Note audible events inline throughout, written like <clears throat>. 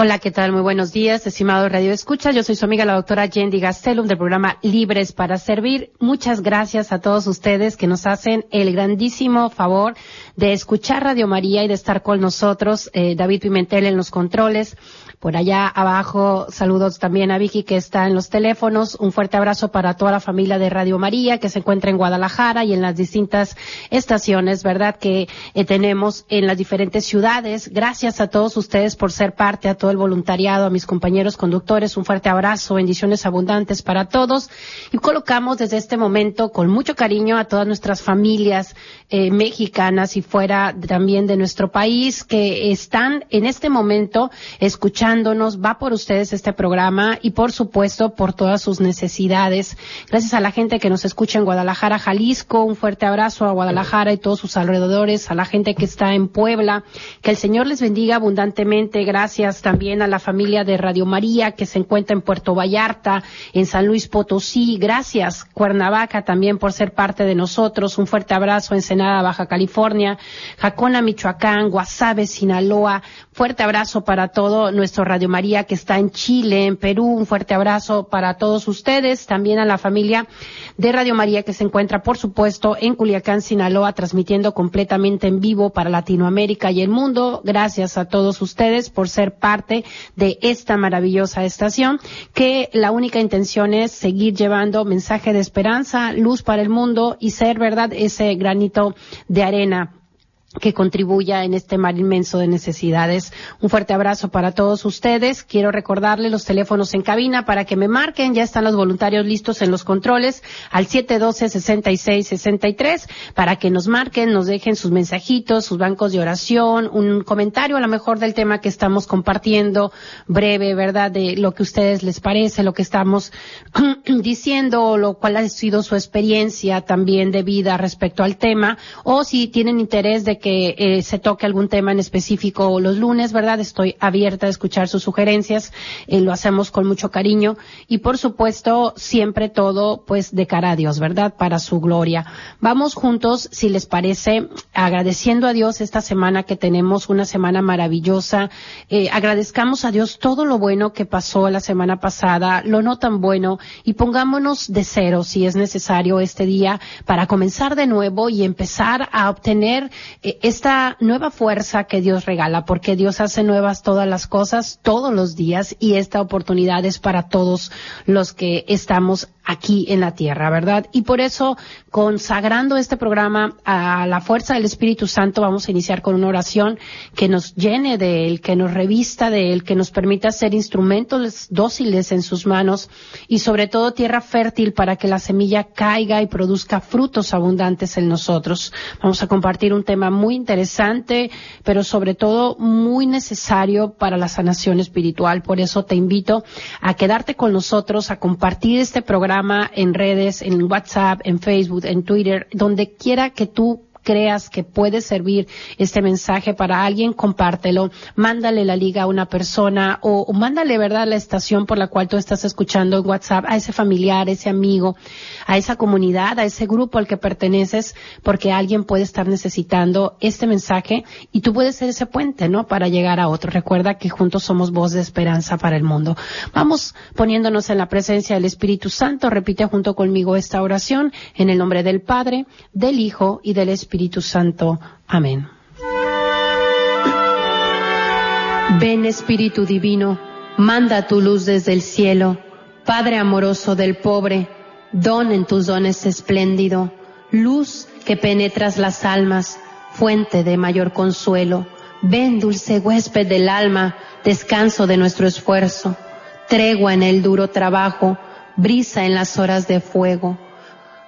Hola, ¿qué tal? Muy buenos días, estimado Radio Escucha. Yo soy su amiga la doctora Yendi Gastelum del programa Libres para Servir. Muchas gracias a todos ustedes que nos hacen el grandísimo favor de escuchar Radio María y de estar con nosotros. Eh, David Pimentel en los controles. Por allá abajo, saludos también a Vicky que está en los teléfonos. Un fuerte abrazo para toda la familia de Radio María que se encuentra en Guadalajara y en las distintas estaciones, ¿verdad? Que eh, tenemos en las diferentes ciudades. Gracias a todos ustedes por ser parte, a todo el voluntariado, a mis compañeros conductores. Un fuerte abrazo, bendiciones abundantes para todos. Y colocamos desde este momento con mucho cariño a todas nuestras familias eh, mexicanas y fuera también de nuestro país que están en este momento escuchando va por ustedes este programa y por supuesto por todas sus necesidades. Gracias a la gente que nos escucha en Guadalajara, Jalisco, un fuerte abrazo a Guadalajara y todos sus alrededores, a la gente que está en Puebla, que el Señor les bendiga abundantemente. Gracias también a la familia de Radio María que se encuentra en Puerto Vallarta, en San Luis Potosí. Gracias Cuernavaca también por ser parte de nosotros. Un fuerte abrazo en Senada, Baja California, Jacona, Michoacán, Guasave, Sinaloa. Fuerte abrazo para todo nuestro Radio María que está en Chile, en Perú. Un fuerte abrazo para todos ustedes, también a la familia de Radio María que se encuentra, por supuesto, en Culiacán, Sinaloa, transmitiendo completamente en vivo para Latinoamérica y el mundo. Gracias a todos ustedes por ser parte de esta maravillosa estación, que la única intención es seguir llevando mensaje de esperanza, luz para el mundo y ser, verdad, ese granito de arena que contribuya en este mar inmenso de necesidades. Un fuerte abrazo para todos ustedes. Quiero recordarle los teléfonos en cabina para que me marquen. Ya están los voluntarios listos en los controles al 712-6663 para que nos marquen, nos dejen sus mensajitos, sus bancos de oración, un comentario a lo mejor del tema que estamos compartiendo, breve, ¿verdad? De lo que a ustedes les parece, lo que estamos <clears throat> diciendo, lo cual ha sido su experiencia también de vida respecto al tema, o si tienen interés de que eh, se toque algún tema en específico los lunes, ¿verdad? Estoy abierta a escuchar sus sugerencias, eh, lo hacemos con mucho cariño y por supuesto siempre todo pues de cara a Dios, ¿verdad? Para su gloria. Vamos juntos, si les parece, agradeciendo a Dios esta semana que tenemos una semana maravillosa. Eh, agradezcamos a Dios todo lo bueno que pasó la semana pasada, lo no tan bueno y pongámonos de cero si es necesario este día para comenzar de nuevo y empezar a obtener esta nueva fuerza que Dios regala, porque Dios hace nuevas todas las cosas todos los días y esta oportunidad es para todos los que estamos aquí en la tierra, ¿verdad? Y por eso, consagrando este programa a la fuerza del Espíritu Santo, vamos a iniciar con una oración que nos llene de Él, que nos revista de Él, que nos permita ser instrumentos dóciles en sus manos y sobre todo tierra fértil para que la semilla caiga y produzca frutos abundantes en nosotros. Vamos a compartir un tema muy interesante, pero sobre todo muy necesario para la sanación espiritual. Por eso te invito a quedarte con nosotros, a compartir este programa en redes, en WhatsApp, en Facebook, en Twitter, donde quiera que tú creas que puede servir este mensaje para alguien, compártelo, mándale la liga a una persona o, mándale, ¿verdad?, la estación por la cual tú estás escuchando en WhatsApp a ese familiar, ese amigo, a esa comunidad, a ese grupo al que perteneces, porque alguien puede estar necesitando este mensaje y tú puedes ser ese puente, ¿no?, para llegar a otro. Recuerda que juntos somos voz de esperanza para el mundo. Vamos poniéndonos en la presencia del Espíritu Santo. Repite junto conmigo esta oración en el nombre del Padre, del Hijo y del Espíritu Espíritu Santo. Amén. Ven Espíritu Divino, manda tu luz desde el cielo, Padre amoroso del pobre, don en tus dones espléndido, luz que penetras las almas, fuente de mayor consuelo. Ven, dulce huésped del alma, descanso de nuestro esfuerzo, tregua en el duro trabajo, brisa en las horas de fuego.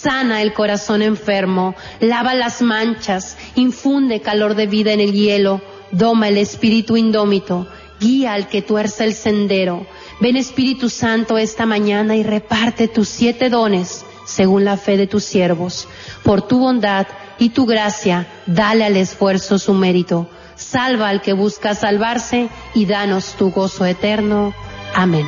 sana el corazón enfermo, lava las manchas, infunde calor de vida en el hielo, doma el espíritu indómito, guía al que tuerce el sendero. Ven Espíritu Santo esta mañana y reparte tus siete dones según la fe de tus siervos. Por tu bondad y tu gracia, dale al esfuerzo su mérito. Salva al que busca salvarse y danos tu gozo eterno. Amén.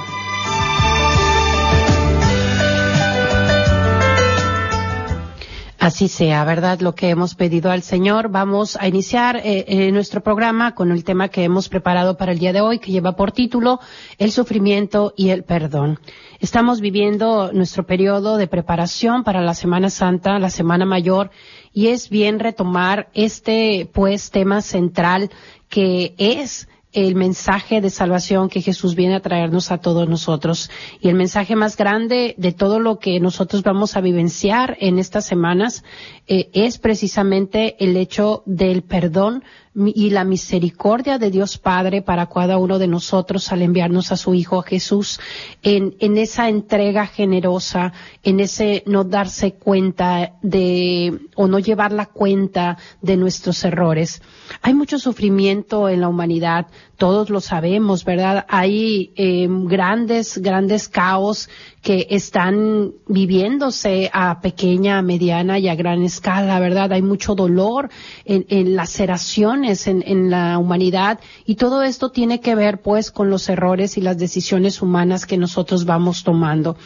Así sea, ¿verdad? Lo que hemos pedido al Señor. Vamos a iniciar eh, eh, nuestro programa con el tema que hemos preparado para el día de hoy, que lleva por título El sufrimiento y el perdón. Estamos viviendo nuestro periodo de preparación para la Semana Santa, la Semana Mayor, y es bien retomar este, pues, tema central que es el mensaje de salvación que Jesús viene a traernos a todos nosotros. Y el mensaje más grande de todo lo que nosotros vamos a vivenciar en estas semanas eh, es precisamente el hecho del perdón y la misericordia de Dios Padre para cada uno de nosotros al enviarnos a su Hijo Jesús en, en esa entrega generosa, en ese no darse cuenta de o no llevar la cuenta de nuestros errores. Hay mucho sufrimiento en la humanidad, todos lo sabemos, ¿verdad? Hay eh, grandes, grandes caos que están viviéndose a pequeña, mediana y a gran escala, ¿verdad? Hay mucho dolor en, en laceraciones en, en, la humanidad y todo esto tiene que ver pues con los errores y las decisiones humanas que nosotros vamos tomando.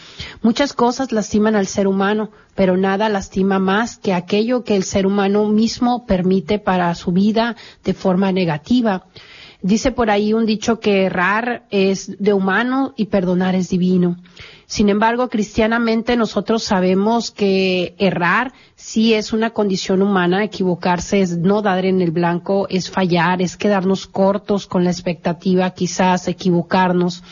Muchas cosas lastiman al ser humano, pero nada lastima más que aquello que el ser humano mismo permite para su vida de forma negativa. Dice por ahí un dicho que errar es de humano y perdonar es divino. Sin embargo, cristianamente nosotros sabemos que errar sí es una condición humana, equivocarse es no dar en el blanco, es fallar, es quedarnos cortos con la expectativa, quizás equivocarnos,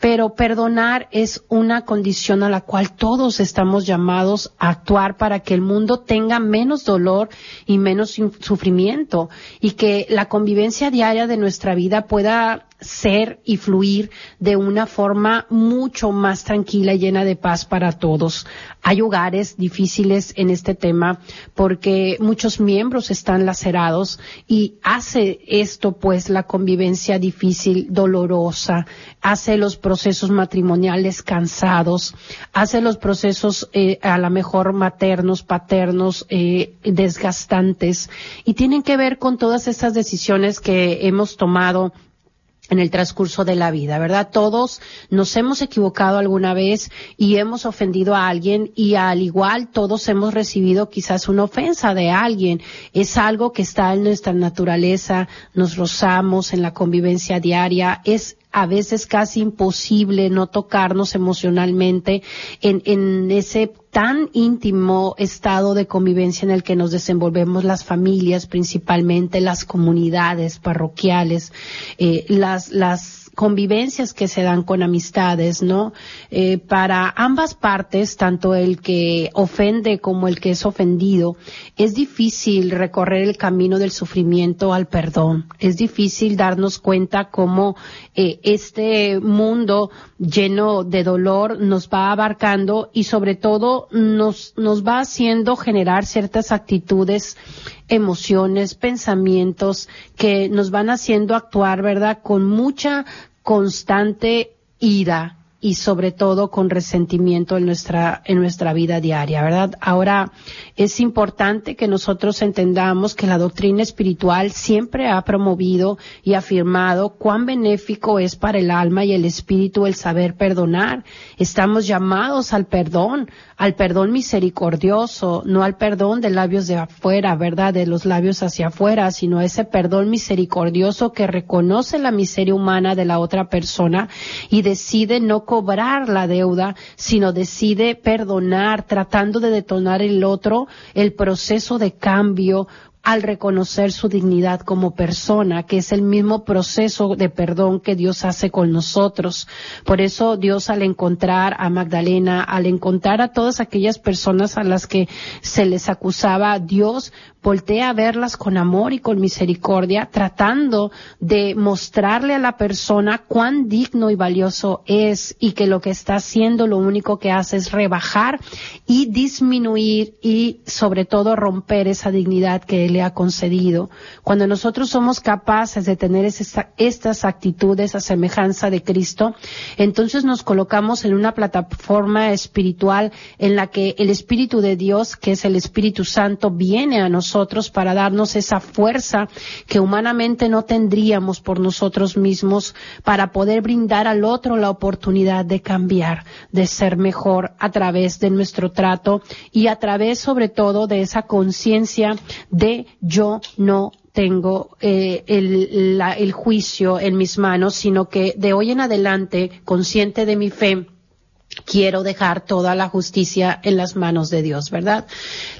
pero perdonar es una condición a la cual todos estamos llamados a actuar para que el mundo tenga menos dolor y menos sufrimiento y que la convivencia diaria de nuestra vida pueda ser y fluir de una forma mucho más tranquila y llena de paz para todos. Hay hogares difíciles en este tema porque muchos miembros están lacerados y hace esto pues la convivencia difícil, dolorosa, hace los procesos matrimoniales cansados, hace los procesos eh, a lo mejor maternos, paternos, eh, desgastantes y tienen que ver con todas esas decisiones que hemos tomado en el transcurso de la vida, ¿verdad? Todos nos hemos equivocado alguna vez y hemos ofendido a alguien y al igual todos hemos recibido quizás una ofensa de alguien. Es algo que está en nuestra naturaleza, nos rozamos en la convivencia diaria, es a veces casi imposible no tocarnos emocionalmente en, en ese tan íntimo estado de convivencia en el que nos desenvolvemos las familias, principalmente las comunidades parroquiales, eh, las, las convivencias que se dan con amistades, ¿no? Eh, para ambas partes, tanto el que ofende como el que es ofendido, es difícil recorrer el camino del sufrimiento al perdón. Es difícil darnos cuenta cómo eh, este mundo lleno de dolor nos va abarcando y sobre todo nos, nos va haciendo generar ciertas actitudes emociones, pensamientos que nos van haciendo actuar, ¿verdad? Con mucha constante ira, y sobre todo con resentimiento en nuestra, en nuestra vida diaria, ¿verdad? Ahora, es importante que nosotros entendamos que la doctrina espiritual siempre ha promovido y afirmado cuán benéfico es para el alma y el espíritu el saber perdonar. Estamos llamados al perdón, al perdón misericordioso, no al perdón de labios de afuera, ¿verdad? De los labios hacia afuera, sino ese perdón misericordioso que reconoce la miseria humana de la otra persona y decide no cobrar la deuda, sino decide perdonar, tratando de detonar el otro el proceso de cambio al reconocer su dignidad como persona, que es el mismo proceso de perdón que Dios hace con nosotros. Por eso Dios al encontrar a Magdalena, al encontrar a todas aquellas personas a las que se les acusaba, Dios voltea a verlas con amor y con misericordia, tratando de mostrarle a la persona cuán digno y valioso es y que lo que está haciendo lo único que hace es rebajar y disminuir y sobre todo romper esa dignidad que Él le ha concedido. Cuando nosotros somos capaces de tener estas actitudes a semejanza de Cristo, entonces nos colocamos en una plataforma espiritual en la que el Espíritu de Dios, que es el Espíritu Santo, viene a nosotros para darnos esa fuerza que humanamente no tendríamos por nosotros mismos para poder brindar al otro la oportunidad de cambiar, de ser mejor a través de nuestro trato y a través sobre todo de esa conciencia de yo no tengo eh, el, el juicio en mis manos, sino que de hoy en adelante, consciente de mi fe, quiero dejar toda la justicia en las manos de Dios, ¿verdad?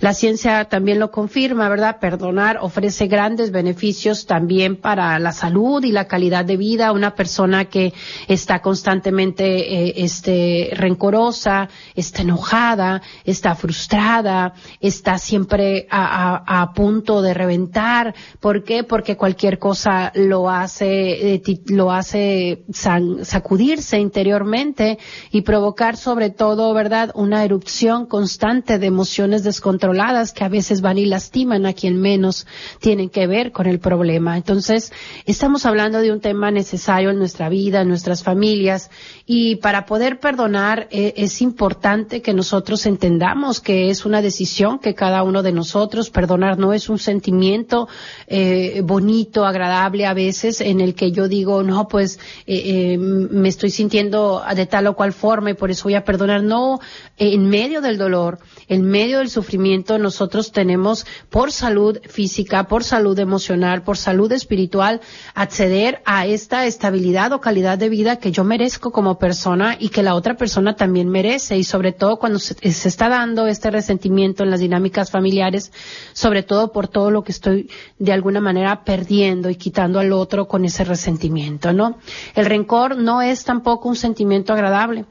La ciencia también lo confirma, ¿verdad? Perdonar ofrece grandes beneficios también para la salud y la calidad de vida. Una persona que está constantemente eh, este, rencorosa, está enojada, está frustrada, está siempre a, punto de reventar. ¿Por qué? Porque cualquier cosa lo hace, eh, lo hace sacudirse interiormente y sobre todo, ¿verdad? Una erupción constante de emociones descontroladas que a veces van y lastiman a quien menos tienen que ver con el problema. Entonces, estamos hablando de un tema necesario en nuestra vida, en nuestras familias, y para poder perdonar eh, es importante que nosotros entendamos que es una decisión que cada uno de nosotros, perdonar no es un sentimiento eh, bonito, agradable a veces, en el que yo digo, no, pues eh, me estoy sintiendo de tal o cual forma y por eso voy a perdonar. No, en medio del dolor, en medio del sufrimiento, nosotros tenemos por salud física, por salud emocional, por salud espiritual, acceder a esta estabilidad o calidad de vida que yo merezco como persona y que la otra persona también merece. Y sobre todo cuando se, está dando este resentimiento en las dinámicas familiares, sobre todo por todo lo que estoy de alguna manera perdiendo y quitando al otro con ese resentimiento, ¿no? El rencor no es tampoco un sentimiento agradable.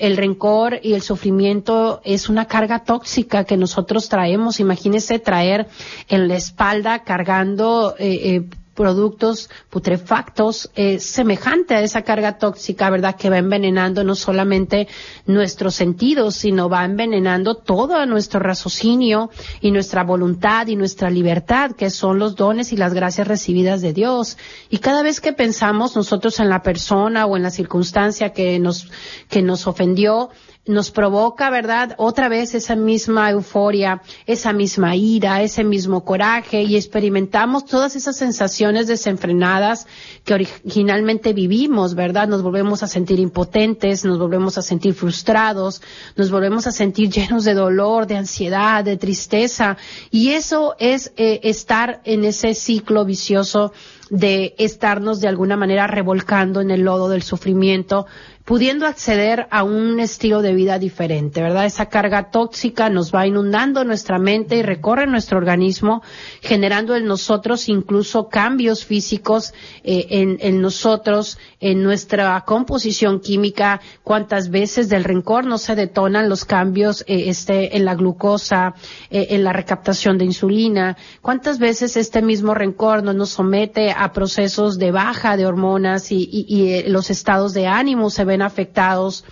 El, rencor y el sufrimiento es una carga tóxica que nosotros traemos. Imagínese traer en la espalda cargando eh, eh, productos putrefactos eh, semejante a esa carga tóxica, ¿verdad? Que va envenenando no solamente nuestros sentidos, sino va envenenando todo nuestro raciocinio y nuestra voluntad y nuestra libertad, que son los dones y las gracias recibidas de Dios. Y cada vez que pensamos nosotros en la persona o en la circunstancia que nos, que nos ofendió, nos provoca, ¿verdad? Otra vez esa misma euforia, esa misma ira, ese mismo coraje y experimentamos todas esas sensaciones desenfrenadas que originalmente vivimos, ¿verdad? Nos volvemos a sentir impotentes, nos volvemos a sentir frustrados, nos volvemos a sentir <laughs> llenos de dolor, de ansiedad, de tristeza y eso es eh, estar en ese ciclo vicioso de estarnos de alguna manera revolcando en el lodo del sufrimiento, pudiendo acceder a un estilo de vida diferente, ¿verdad? Esa carga tóxica nos va inundando nuestra mente y recorre nuestro organismo, generando en nosotros incluso cambios físicos eh, en, nosotros, en nuestra composición química, cuántas veces del rencor no se detonan los cambios eh, este, en la glucosa, eh, en la recaptación de insulina, cuántas veces este mismo rencor no nos somete a procesos de baja de hormonas y, y, y los estados de ánimo se ven afectados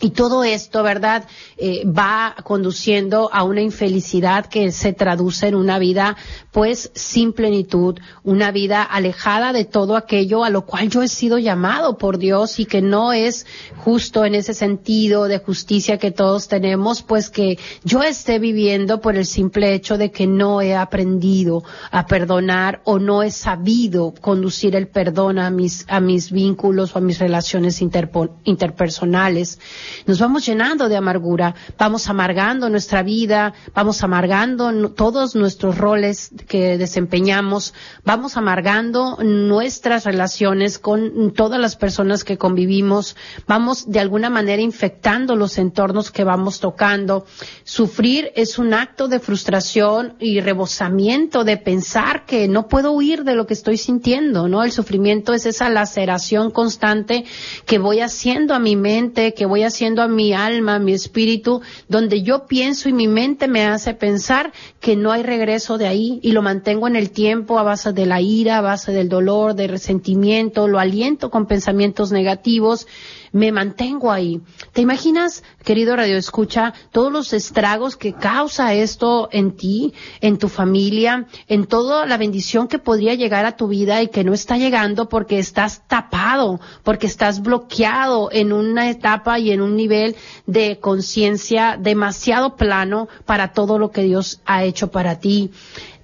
Y todo esto, ¿verdad? Eh, va conduciendo a una infelicidad que se traduce en una vida, pues, sin plenitud, una vida alejada de todo aquello a lo cual yo he sido llamado por Dios y que no es justo en ese sentido de justicia que todos tenemos, pues que yo esté viviendo por el simple hecho de que no he aprendido a perdonar o no he sabido conducir el perdón a mis, a mis vínculos o a mis relaciones interpersonales nos vamos llenando de amargura, vamos amargando nuestra vida, vamos amargando todos nuestros roles que desempeñamos, vamos amargando nuestras relaciones con todas las personas que convivimos, vamos de alguna manera infectando los entornos que vamos tocando. Sufrir es un acto de frustración y rebosamiento de pensar que no puedo huir de lo que estoy sintiendo, ¿no? El sufrimiento es esa laceración constante que voy haciendo a mi mente, que voy haciendo haciendo a mi alma, a mi espíritu, donde yo pienso y mi mente me hace pensar que no hay regreso de ahí y lo mantengo en el tiempo a base de la ira, a base del dolor, del resentimiento, lo aliento con pensamientos negativos me mantengo ahí. ¿Te imaginas, querido Radio Escucha, todos los estragos que causa esto en ti, en tu familia, en toda la bendición que podría llegar a tu vida y que no está llegando porque estás tapado, porque estás bloqueado en una etapa y en un nivel de conciencia demasiado plano para todo lo que Dios ha hecho para ti?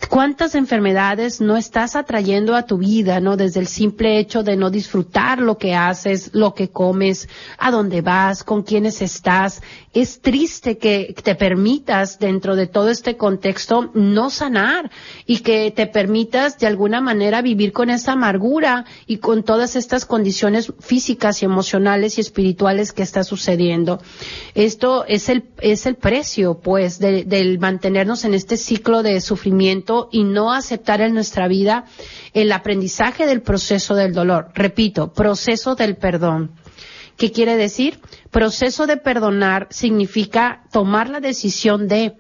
¿Cuántas enfermedades no estás atrayendo a tu vida, no? Desde el simple hecho de no disfrutar lo que haces, lo que comes, a dónde vas, con quiénes estás. Es triste que te permitas dentro de todo este contexto no sanar y que te permitas de alguna manera vivir con esa amargura y con todas estas condiciones físicas y emocionales y espirituales que está sucediendo. Esto es el, es el precio, pues, del mantenernos en este ciclo de sufrimiento y no aceptar en nuestra vida el aprendizaje del proceso del dolor. Repito, proceso del perdón. ¿Qué quiere decir? Proceso de perdonar significa tomar la decisión de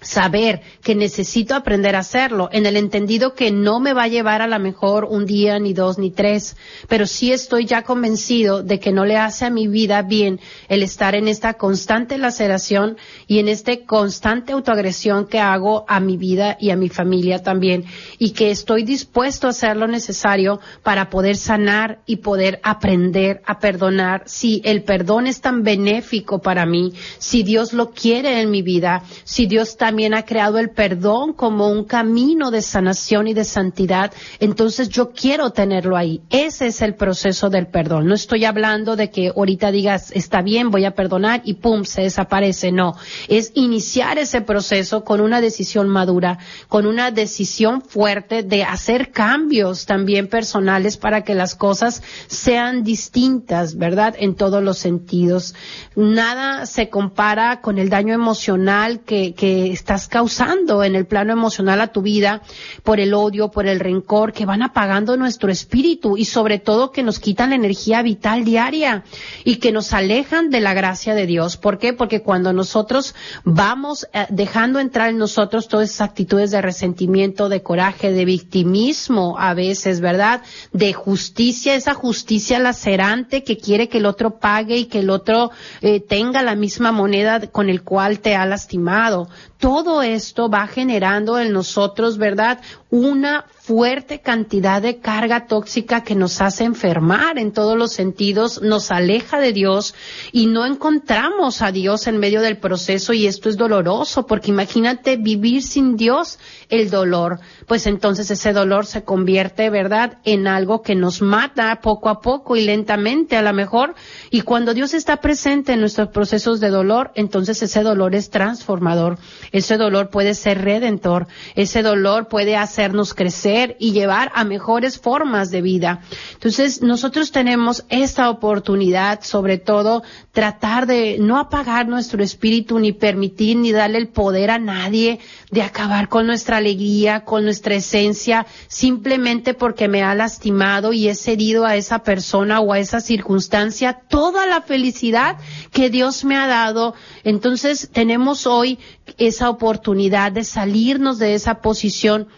saber que necesito aprender a hacerlo, en el entendido que no me va a llevar a la mejor un día, ni dos, ni tres, pero sí estoy ya convencido de que no le hace a mi vida bien el estar en esta constante laceración y en este constante autoagresión que hago a mi vida y a mi familia también, y que estoy dispuesto a hacer lo necesario para poder sanar y poder aprender a perdonar. Si el perdón es tan benéfico para mí, si Dios lo quiere en mi vida, si Dios está también ha creado el perdón como un camino de sanación y de santidad, entonces yo quiero tenerlo ahí. Ese es el proceso del perdón. No estoy hablando de que ahorita digas, está bien, voy a perdonar y pum, se desaparece. No, es iniciar ese proceso con una decisión madura, con una decisión fuerte de hacer cambios también personales para que las cosas sean distintas, ¿verdad? En todos los sentidos. Nada se compara con el daño emocional que, que estás causando en el plano emocional a tu vida por el odio, por el rencor, que van apagando nuestro espíritu y sobre todo que nos quitan la energía vital diaria y que nos alejan de la gracia de Dios. ¿Por qué? Porque cuando nosotros vamos eh, dejando entrar en nosotros todas esas actitudes de resentimiento, de coraje, de victimismo a veces, ¿verdad? De justicia, esa justicia lacerante que quiere que el otro pague y que el otro eh, tenga la misma moneda con el cual te ha lastimado todo esto va generando en nosotros, ¿verdad? Una fuerte cantidad de carga tóxica que nos hace enfermar en todos los sentidos, nos aleja de Dios y no encontramos a Dios en medio del proceso y esto es doloroso porque imagínate vivir sin Dios el dolor, pues entonces ese dolor se convierte, ¿verdad?, en algo que nos mata poco a poco y lentamente a lo mejor. Y cuando Dios está presente en nuestros procesos de dolor, entonces ese dolor es transformador, ese dolor puede ser redentor, ese dolor puede hacernos crecer y llevar a mejores formas de vida. Entonces, nosotros tenemos esta oportunidad, sobre todo, tratar de no apagar nuestro espíritu, ni permitir, ni darle el poder a nadie de acabar con nuestra alegría, con nuestra esencia, simplemente porque me ha lastimado y he cedido a esa persona o a esa circunstancia toda la felicidad que Dios me ha dado. Entonces, tenemos hoy esa oportunidad de salirnos de esa posición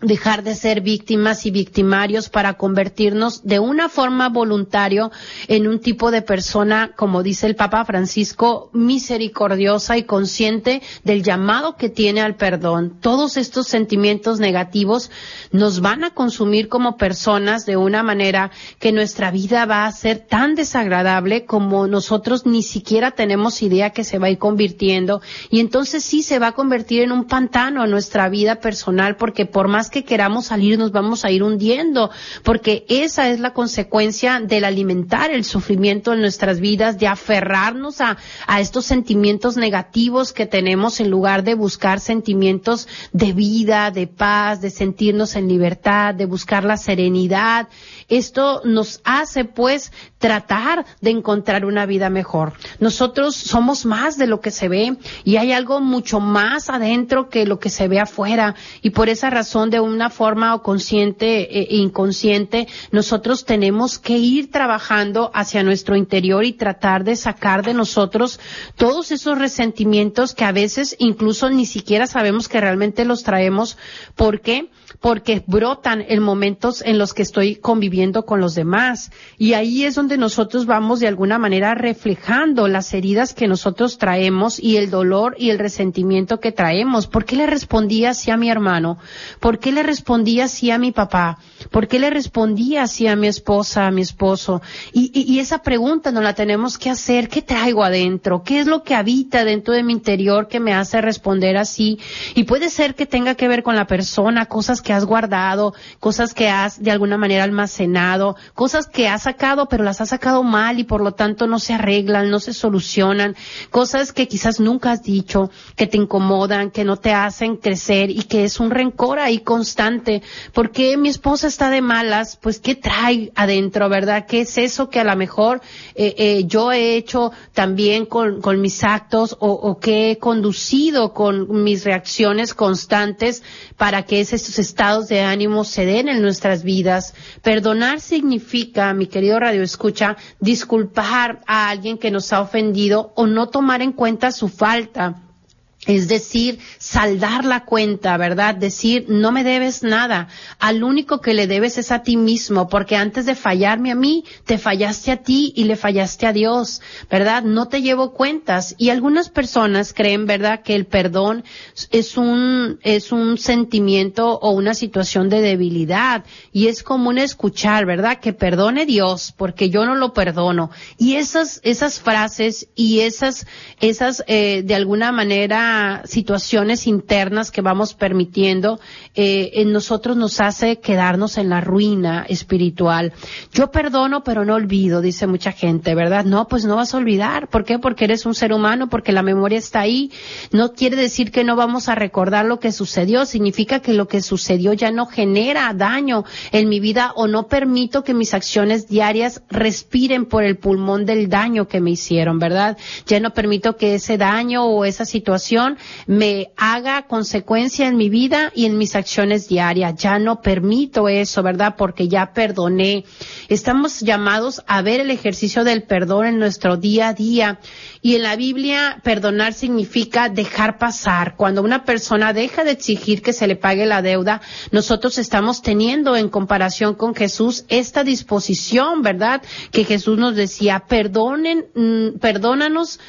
dejar de ser víctimas y victimarios para convertirnos de una forma voluntario en un tipo de persona, como dice el Papa Francisco, misericordiosa y consciente del llamado que tiene al perdón. Todos estos sentimientos negativos nos van a consumir como personas de una manera que nuestra vida va a ser tan desagradable como nosotros ni siquiera tenemos idea que se va a ir convirtiendo y entonces sí se va a convertir en un pantano nuestra vida personal porque por que queramos salir nos vamos a ir hundiendo, porque esa es la consecuencia del alimentar el sufrimiento en nuestras vidas, de aferrarnos a, a estos sentimientos negativos que tenemos en lugar de buscar sentimientos de vida, de paz, de sentirnos en libertad, de buscar la serenidad. Esto nos hace pues tratar de encontrar una vida mejor. Nosotros somos más de lo que se ve y hay algo mucho más adentro que lo que se ve afuera y por esa razón de una forma o consciente e inconsciente nosotros tenemos que ir trabajando hacia nuestro interior y tratar de sacar de nosotros todos esos resentimientos que a veces incluso ni siquiera sabemos que realmente los traemos. ¿Por qué? Porque brotan en momentos en los que estoy conviviendo con los demás y ahí es donde nosotros vamos de alguna manera reflejando las heridas que nosotros traemos y el dolor y el resentimiento que traemos. ¿Por qué le respondía así a mi hermano? ¿Por qué le respondía así a mi papá? ¿Por qué le respondía así a mi esposa, a mi esposo? Y, y, y esa pregunta nos la tenemos que hacer. ¿Qué traigo adentro? ¿Qué es lo que habita dentro de mi interior que me hace responder así? Y puede ser que tenga que ver con la persona, cosas que has guardado, cosas que has de alguna manera almacenado, cosas que has sacado pero las ha sacado mal y por lo tanto no se arreglan, no se solucionan, cosas que quizás nunca has dicho, que te incomodan, que no te hacen crecer y que es un rencor ahí constante. ¿Por qué mi esposa está de malas? Pues ¿qué trae adentro, verdad? ¿Qué es eso que a lo mejor eh, eh, yo he hecho también con, con mis actos o, o que he conducido con mis reacciones constantes para que esos estados de ánimo se den en nuestras vidas? Perdonar significa, mi querido Radio Escucha, disculpar a alguien que nos ha ofendido o no tomar en cuenta su falta es decir, saldar la cuenta, ¿verdad? Decir, no me debes nada. Al único que le debes es a ti mismo, porque antes de fallarme a mí, te fallaste a ti y le fallaste a Dios, ¿verdad? No te llevo cuentas. Y algunas personas creen, ¿verdad?, que el perdón es un, es un sentimiento o una situación de debilidad. Y es común escuchar, ¿verdad?, que perdone Dios, porque yo no lo perdono. Y esas, esas frases y esas, esas, eh, de alguna manera, situaciones internas que vamos permitiendo, eh, en nosotros nos hace quedarnos en la ruina espiritual. Yo perdono, pero no olvido, dice mucha gente, ¿verdad? No, pues no vas a olvidar. ¿Por qué? Porque eres un ser humano, porque la memoria está ahí. No quiere decir que no vamos a recordar lo que sucedió, significa que lo que sucedió ya no genera daño en mi vida o no permito que mis acciones diarias respiren por el pulmón del daño que me hicieron, ¿verdad? Ya no permito que ese daño o esa situación me haga consecuencia en mi vida y en mis acciones diarias. Ya no permito eso, ¿verdad? Porque ya perdoné. Estamos llamados a ver el ejercicio del perdón en nuestro día a día. Y en la Biblia, perdonar significa dejar pasar. Cuando una persona deja de exigir que se le pague la deuda, nosotros estamos teniendo en comparación con Jesús esta disposición, ¿verdad? Que Jesús nos decía, perdonen, mm, perdónanos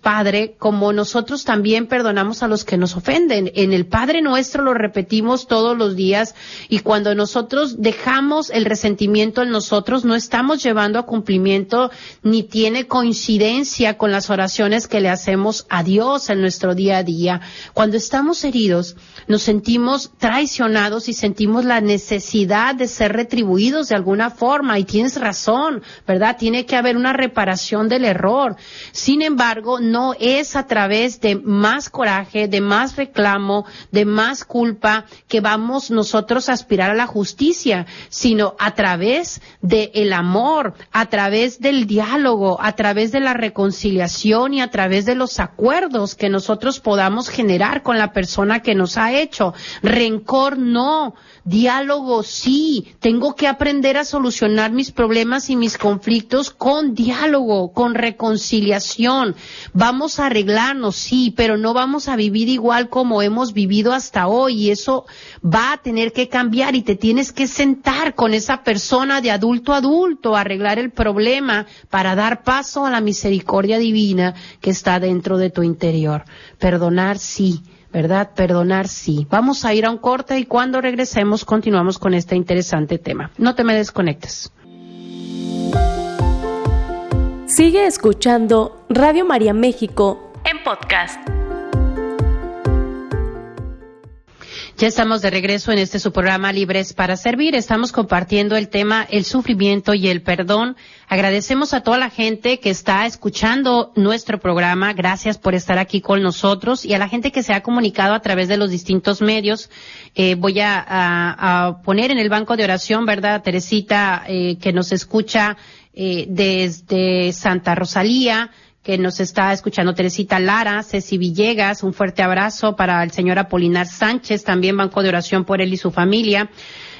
Padre, como nosotros también perdonamos a los que nos ofenden. En el Padre nuestro lo repetimos todos los días y cuando nosotros dejamos el resentimiento en nosotros, no estamos llevando a cumplimiento ni tiene coincidencia con las oraciones que le hacemos a Dios en nuestro día a día. Cuando estamos heridos, nos sentimos traicionados y sentimos la necesidad de ser retribuidos de alguna forma y tienes razón, ¿verdad? Tiene que haber una reparación del error. Sin embargo, no es a través de más coraje, de más reclamo, de más culpa que vamos nosotros a aspirar a la justicia, sino a través del amor, a través del diálogo, a través de la reconciliación y a través de los acuerdos que nosotros podamos generar con la persona que nos ha hecho. Rencor no, diálogo sí. Tengo que aprender a solucionar mis problemas y mis conflictos con diálogo, con reconciliación Vamos a arreglarnos, sí, pero no vamos a vivir igual como hemos vivido hasta hoy y eso va a tener que cambiar y te tienes que sentar con esa persona de adulto a adulto, a arreglar el problema para dar paso a la misericordia divina que está dentro de tu interior. Perdonar, sí. ¿verdad? Perdonar sí. Vamos a ir a un corte y cuando regresemos continuamos con este interesante tema. No te me desconectes. Sigue escuchando Radio María México en podcast. Ya estamos de regreso en este su programa Libres para Servir. Estamos compartiendo el tema el sufrimiento y el perdón. Agradecemos a toda la gente que está escuchando nuestro programa. Gracias por estar aquí con nosotros y a la gente que se ha comunicado a través de los distintos medios. Eh, voy a, poner en el banco de oración, ¿verdad? Teresita, eh, que nos escucha eh, desde Santa Rosalía que nos está escuchando Teresita Lara, Ceci Villegas, un fuerte abrazo para el señor Apolinar Sánchez, también banco de oración por él y su familia.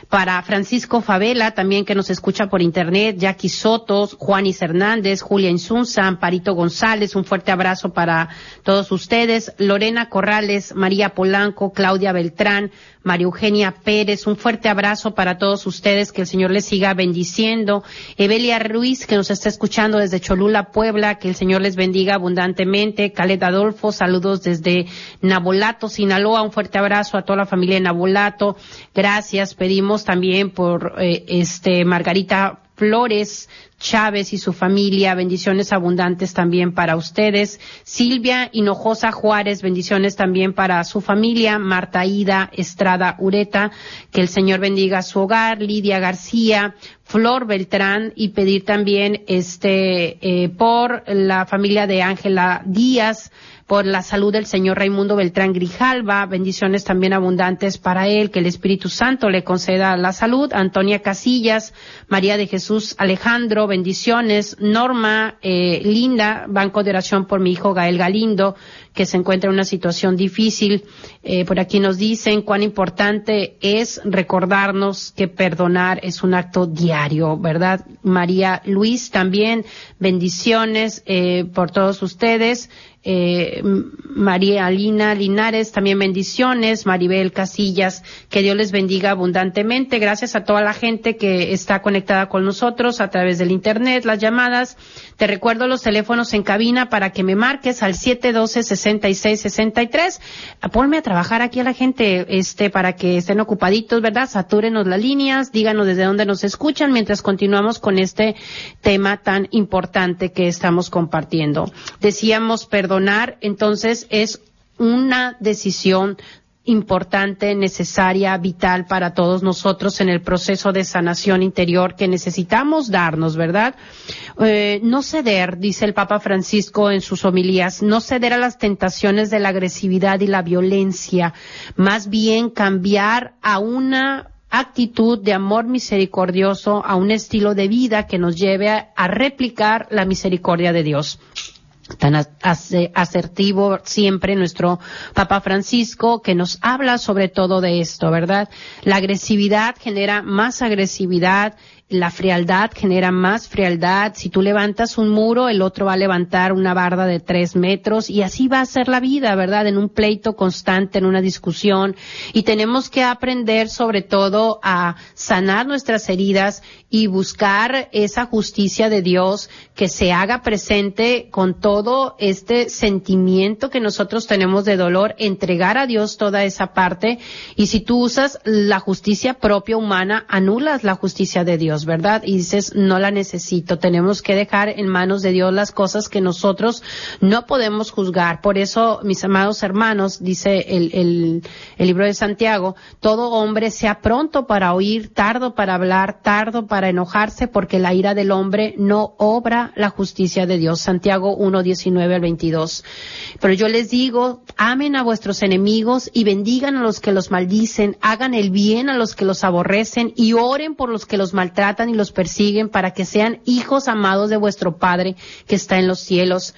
Para Francisco Favela, también que nos escucha por internet, Jackie Sotos, Juanis Hernández, Julia Insunza, Amparito González, un fuerte abrazo para todos ustedes. Lorena Corrales, María Polanco, Claudia Beltrán, María Eugenia Pérez, un fuerte abrazo para todos ustedes, que el Señor les siga bendiciendo. Evelia Ruiz, que nos está escuchando desde Cholula, Puebla, que el Señor les bendiga abundantemente. Calet Adolfo, saludos desde Nabolato, Sinaloa, un fuerte abrazo a toda la familia de Nabolato. Gracias, pedimos también por eh, este Margarita Flores Chávez y su familia, bendiciones abundantes también para ustedes. Silvia Hinojosa Juárez, bendiciones también para su familia. Marta Ida Estrada Ureta, que el Señor bendiga su hogar. Lidia García, Flor Beltrán y pedir también este eh, por la familia de Ángela Díaz por la salud del señor Raimundo Beltrán Grijalva, bendiciones también abundantes para él, que el Espíritu Santo le conceda la salud, Antonia Casillas, María de Jesús Alejandro, bendiciones, Norma, eh, Linda, Banco de Oración por mi hijo Gael Galindo, que se encuentra en una situación difícil. Eh, por aquí nos dicen cuán importante es recordarnos que perdonar es un acto diario, ¿verdad? María Luis también, bendiciones eh, por todos ustedes eh, María Alina Linares, también bendiciones, Maribel Casillas, que Dios les bendiga abundantemente. Gracias a toda la gente que está conectada con nosotros a través del Internet, las llamadas. Te recuerdo los teléfonos en cabina para que me marques al 712-6663. Ponme a trabajar aquí a la gente, este, para que estén ocupaditos, ¿verdad? Satúrenos las líneas, díganos desde dónde nos escuchan mientras continuamos con este tema tan importante que estamos compartiendo. Decíamos, perdón, entonces es una decisión importante, necesaria, vital para todos nosotros en el proceso de sanación interior que necesitamos darnos, ¿verdad? Eh, no ceder, dice el Papa Francisco en sus homilías, no ceder a las tentaciones de la agresividad y la violencia, más bien cambiar a una actitud de amor misericordioso, a un estilo de vida que nos lleve a replicar la misericordia de Dios tan asertivo siempre nuestro Papa Francisco, que nos habla sobre todo de esto, ¿verdad? La agresividad genera más agresividad, la frialdad genera más frialdad. Si tú levantas un muro, el otro va a levantar una barda de tres metros y así va a ser la vida, ¿verdad? En un pleito constante, en una discusión. Y tenemos que aprender sobre todo a sanar nuestras heridas y buscar esa justicia de Dios que se haga presente con todo este sentimiento que nosotros tenemos de dolor, entregar a Dios toda esa parte. Y si tú usas la justicia propia humana, anulas la justicia de Dios. ¿verdad? Y dices, no la necesito. Tenemos que dejar en manos de Dios las cosas que nosotros no podemos juzgar. Por eso, mis amados hermanos, dice el, el, el libro de Santiago, todo hombre sea pronto para oír, tardo para hablar, tardo para enojarse, porque la ira del hombre no obra la justicia de Dios. Santiago 1, 19 al 22. Pero yo les digo, amen a vuestros enemigos y bendigan a los que los maldicen, hagan el bien a los que los aborrecen y oren por los que los maltratan y los persiguen para que sean hijos amados de vuestro Padre que está en los cielos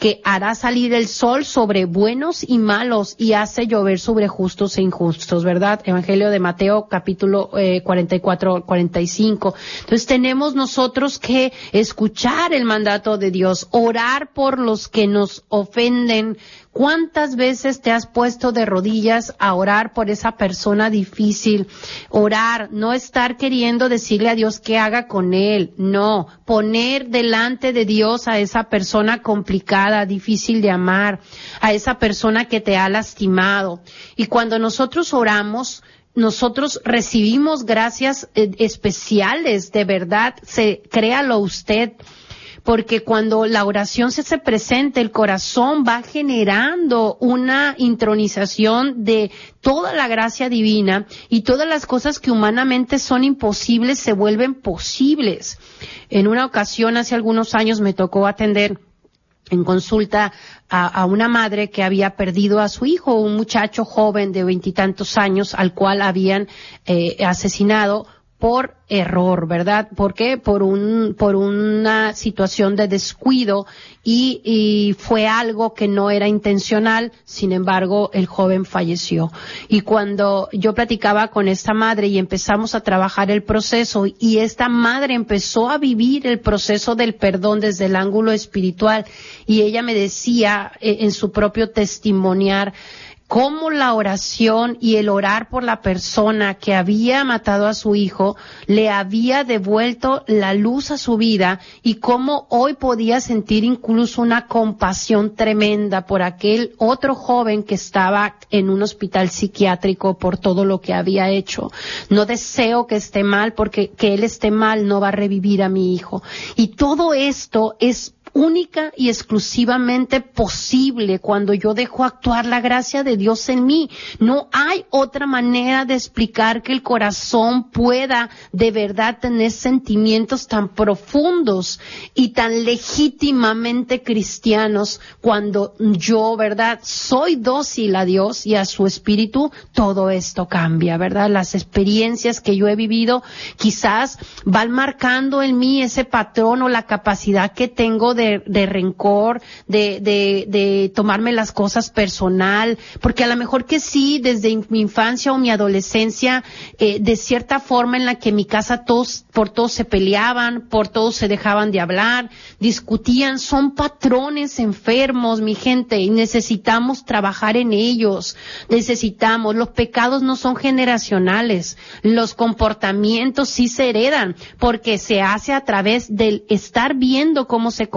que hará salir el sol sobre buenos y malos y hace llover sobre justos e injustos, ¿verdad? Evangelio de Mateo capítulo eh, 44, 45. Entonces tenemos nosotros que escuchar el mandato de Dios, orar por los que nos ofenden, ¿Cuántas veces te has puesto de rodillas a orar por esa persona difícil? Orar, no estar queriendo decirle a Dios qué haga con él, no, poner delante de Dios a esa persona complicada, difícil de amar, a esa persona que te ha lastimado. Y cuando nosotros oramos, nosotros recibimos gracias eh, especiales, de verdad, se, créalo usted porque cuando la oración se, se presenta, el corazón va generando una intronización de toda la gracia divina y todas las cosas que humanamente son imposibles se vuelven posibles. En una ocasión, hace algunos años, me tocó atender en consulta a, una madre que había perdido a su hijo, un muchacho joven de veintitantos años al cual habían eh, asesinado por error, ¿verdad? ¿Por qué? Por un, por una situación de descuido y, y, fue algo que no era intencional, sin embargo, el joven falleció. Y cuando yo platicaba con esta madre y empezamos a trabajar el proceso y esta madre empezó a vivir el proceso del perdón desde el ángulo espiritual y ella me decía eh, en su propio testimoniar, cómo la oración y el orar por la persona que había matado a su hijo le había devuelto la luz a su vida y cómo hoy podía sentir incluso una compasión tremenda por aquel otro joven que estaba en un hospital psiquiátrico por todo lo que había hecho. No deseo que esté mal porque que él esté mal no va a revivir a mi hijo. Y todo esto es única y exclusivamente posible cuando yo dejo actuar la gracia de Dios en mí. No hay otra manera de explicar que el corazón pueda de verdad tener sentimientos tan profundos y tan legítimamente cristianos cuando yo, ¿verdad? Soy dócil a Dios y a su espíritu, todo esto cambia, ¿verdad? Las experiencias que yo he vivido quizás van marcando en mí ese patrón o la capacidad que tengo de de, rencor, de, de, de tomarme las cosas personal, porque a lo mejor que sí, desde mi infancia o mi adolescencia, eh, de cierta forma en la que mi casa todos, por todos se peleaban, por todos se dejaban de hablar, discutían, son patrones enfermos, mi gente, y necesitamos trabajar en ellos, necesitamos, los pecados no son generacionales, los comportamientos sí se heredan, porque se hace a través del estar viendo cómo se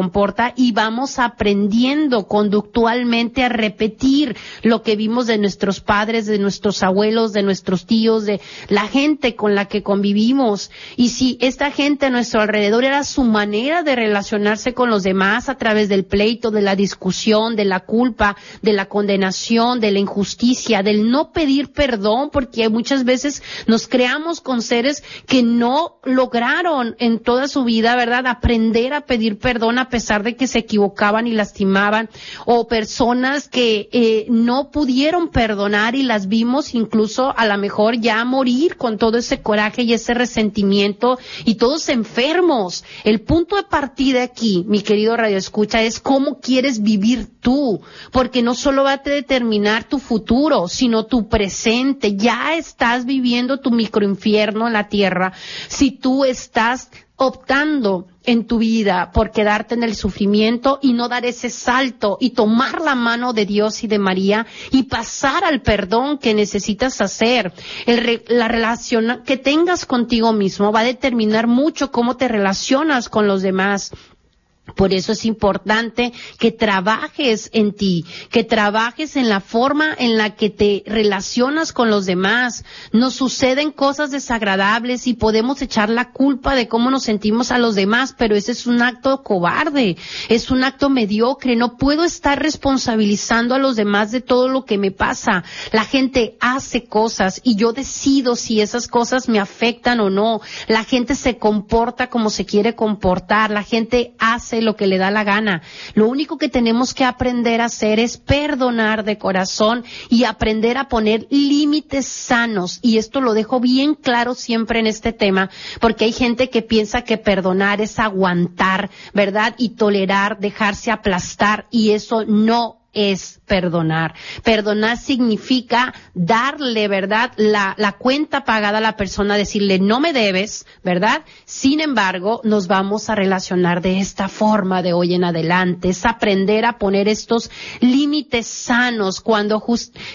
y vamos aprendiendo conductualmente a repetir lo que vimos de nuestros padres, de nuestros abuelos, de nuestros tíos, de la gente con la que convivimos. Y si esta gente a nuestro alrededor era su manera de relacionarse con los demás a través del pleito, de la discusión, de la culpa, de la condenación, de la injusticia, del no pedir perdón, porque muchas veces nos creamos con seres que no lograron en toda su vida, ¿verdad? Aprender a pedir perdón a pesar pesar de que se equivocaban y lastimaban, o personas que eh, no pudieron perdonar y las vimos incluso a lo mejor ya morir con todo ese coraje y ese resentimiento y todos enfermos. El punto de partida aquí, mi querido Radio Escucha, es cómo quieres vivir tú, porque no solo va a determinar tu futuro, sino tu presente. Ya estás viviendo tu microinfierno en la tierra si tú estás optando en tu vida por quedarte en el sufrimiento y no dar ese salto y tomar la mano de Dios y de María y pasar al perdón que necesitas hacer. la relación que tengas contigo mismo va a determinar mucho cómo te relacionas con los demás. Por eso es importante que trabajes en ti, que trabajes en la forma en la que te relacionas con los demás. Nos suceden cosas desagradables y podemos echar la culpa de cómo nos sentimos a los demás, pero ese es un acto cobarde, es un acto mediocre. No puedo estar responsabilizando a los demás de todo lo que me pasa. La gente hace cosas y yo decido si esas cosas me afectan o no. La gente se comporta como se quiere comportar. La gente hace lo que le da la gana. Lo único que tenemos que aprender a hacer es perdonar de corazón y aprender a poner límites sanos. Y esto lo dejo bien claro siempre en este tema, porque hay gente que piensa que perdonar es aguantar, ¿verdad? Y tolerar, dejarse aplastar, y eso no es perdonar. Perdonar significa darle, ¿verdad? La, la cuenta pagada a la persona, decirle, no me debes, ¿verdad? Sin embargo, nos vamos a relacionar de esta forma de hoy en adelante. Es aprender a poner estos límites sanos. Cuando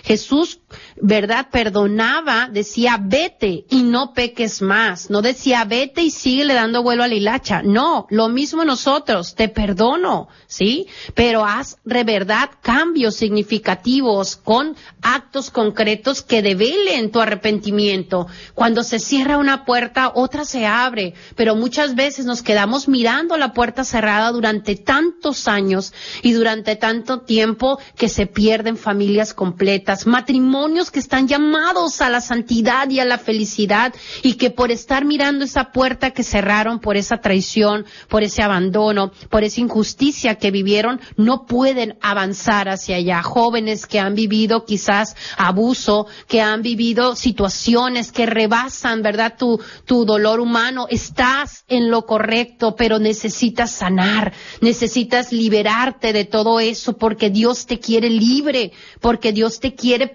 Jesús, ¿verdad? Perdonaba, decía, vete y no peques más. No decía, vete y sigue dando vuelo a la hilacha. No, lo mismo nosotros, te perdono, ¿sí? Pero haz de verdad cambios significativos con actos concretos que develen tu arrepentimiento. Cuando se cierra una puerta, otra se abre, pero muchas veces nos quedamos mirando la puerta cerrada durante tantos años y durante tanto tiempo que se pierden familias completas, matrimonios que están llamados a la santidad y a la felicidad y que por estar mirando esa puerta que cerraron por esa traición, por ese abandono, por esa injusticia que vivieron, no pueden avanzar hacia allá, jóvenes que han vivido quizás abuso, que han vivido situaciones que rebasan, ¿verdad? Tu, tu dolor humano. Estás en lo correcto, pero necesitas sanar, necesitas liberarte de todo eso porque Dios te quiere libre, porque Dios te quiere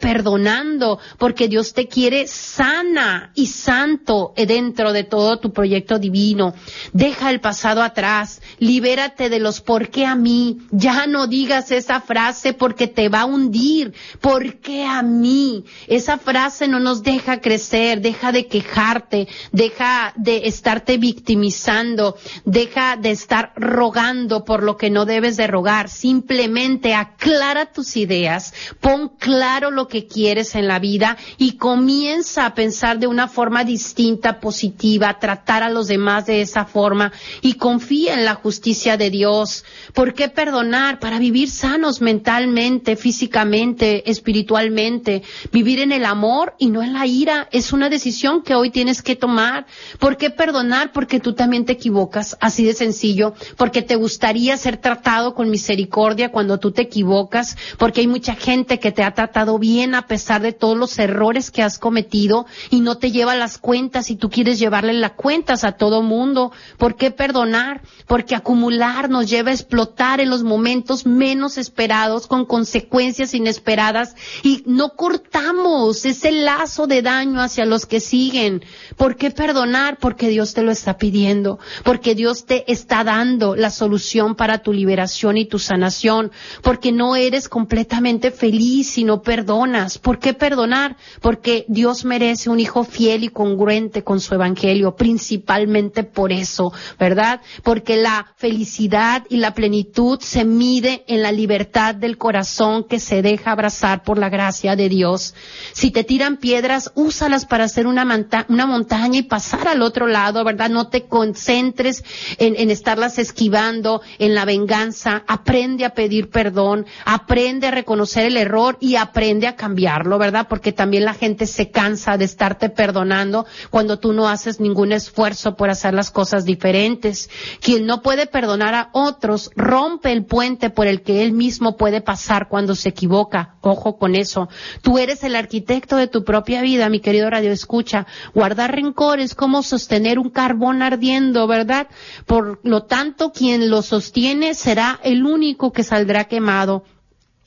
porque Dios te quiere sana y santo dentro de todo tu proyecto divino. Deja el pasado atrás, libérate de los por qué a mí, ya no digas esa frase porque te va a hundir. ¿Por qué a mí? Esa frase no nos deja crecer, deja de quejarte, deja de estarte victimizando, deja de estar rogando por lo que no debes de rogar. Simplemente aclara tus ideas, pon claro lo que quieres en la vida y comienza a pensar de una forma distinta, positiva, tratar a los demás de esa forma y confía en la justicia de Dios. ¿Por qué perdonar? Para vivir sanos mentalmente mentalmente, físicamente, espiritualmente. Vivir en el amor y no en la ira es una decisión que hoy tienes que tomar. ¿Por qué perdonar? Porque tú también te equivocas, así de sencillo. Porque te gustaría ser tratado con misericordia cuando tú te equivocas. Porque hay mucha gente que te ha tratado bien a pesar de todos los errores que has cometido y no te lleva las cuentas y tú quieres llevarle las cuentas a todo mundo. ¿Por qué perdonar? Porque acumular nos lleva a explotar en los momentos menos esperados con consecuencias inesperadas y no cortamos ese lazo de daño hacia los que siguen. ¿Por qué perdonar? Porque Dios te lo está pidiendo, porque Dios te está dando la solución para tu liberación y tu sanación, porque no eres completamente feliz si no perdonas. ¿Por qué perdonar? Porque Dios merece un hijo fiel y congruente con su evangelio, principalmente por eso, ¿verdad? Porque la felicidad y la plenitud se mide en la libertad del corazón que se deja abrazar por la gracia de Dios. Si te tiran piedras, úsalas para hacer una, montaña y pasar al otro lado, ¿verdad? No te concentres en, estarlas esquivando, en la venganza. Aprende a pedir perdón, aprende a reconocer el error y aprende a ¿verdad? Porque también la gente se cansa de estarte perdonando cuando tú no haces ningún esfuerzo por hacer las cosas diferentes. Quien no puede perdonar a otros rompe el puente por el que él mismo puede pasar cuando se equivoca. Ojo con eso. Tú eres el arquitecto de tu propia vida, mi querido Radio Escucha. Guardar rencor es como sostener un carbón ardiendo, ¿verdad? Por lo tanto, quien lo sostiene será el único que saldrá quemado.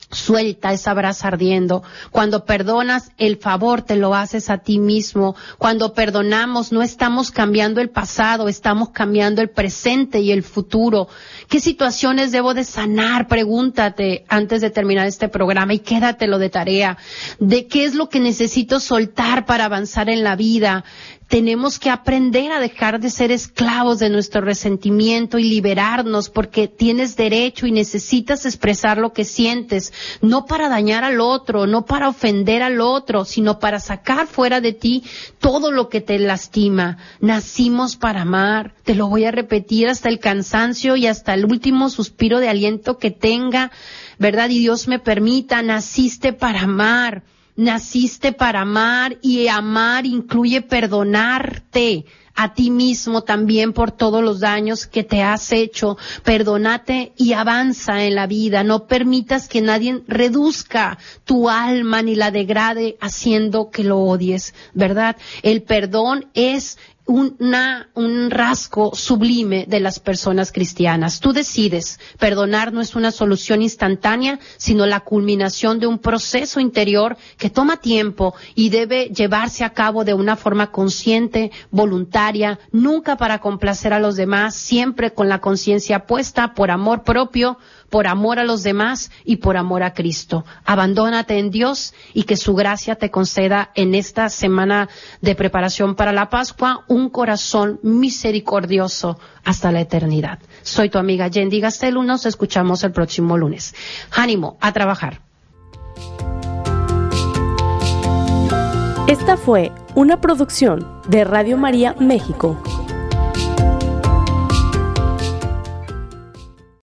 Suelta esa brasa ardiendo. Cuando perdonas, el favor te lo haces a ti mismo. Cuando perdonamos, no estamos cambiando el pasado, estamos cambiando el presente y el futuro. ¿Qué situaciones debo de sanar? Pregúntate antes de terminar este programa y quédatelo de tarea. ¿De qué es lo que necesito soltar para avanzar en la vida? Tenemos que aprender a dejar de ser esclavos de nuestro resentimiento y liberarnos porque tienes derecho y necesitas expresar lo que sientes, no para dañar al otro, no para ofender al otro, sino para sacar fuera de ti todo lo que te lastima. Nacimos para amar, te lo voy a repetir hasta el cansancio y hasta el último suspiro de aliento que tenga, ¿verdad? Y Dios me permita, naciste para amar naciste para amar y amar incluye perdonarte a ti mismo también por todos los daños que te has hecho. Perdónate y avanza en la vida. No permitas que nadie reduzca tu alma ni la degrade haciendo que lo odies, ¿verdad? El perdón es una, un rasgo sublime de las personas cristianas. Tú decides, perdonar no es una solución instantánea, sino la culminación de un proceso interior que toma tiempo y debe llevarse a cabo de una forma consciente, voluntaria, nunca para complacer a los demás, siempre con la conciencia puesta por amor propio, por amor a los demás y por amor a Cristo. Abandónate en Dios y que su gracia te conceda en esta semana de preparación para la Pascua un corazón misericordioso hasta la eternidad. Soy tu amiga Yendi Gastelu, nos escuchamos el próximo lunes. Ánimo, a trabajar. Esta fue una producción de Radio María México.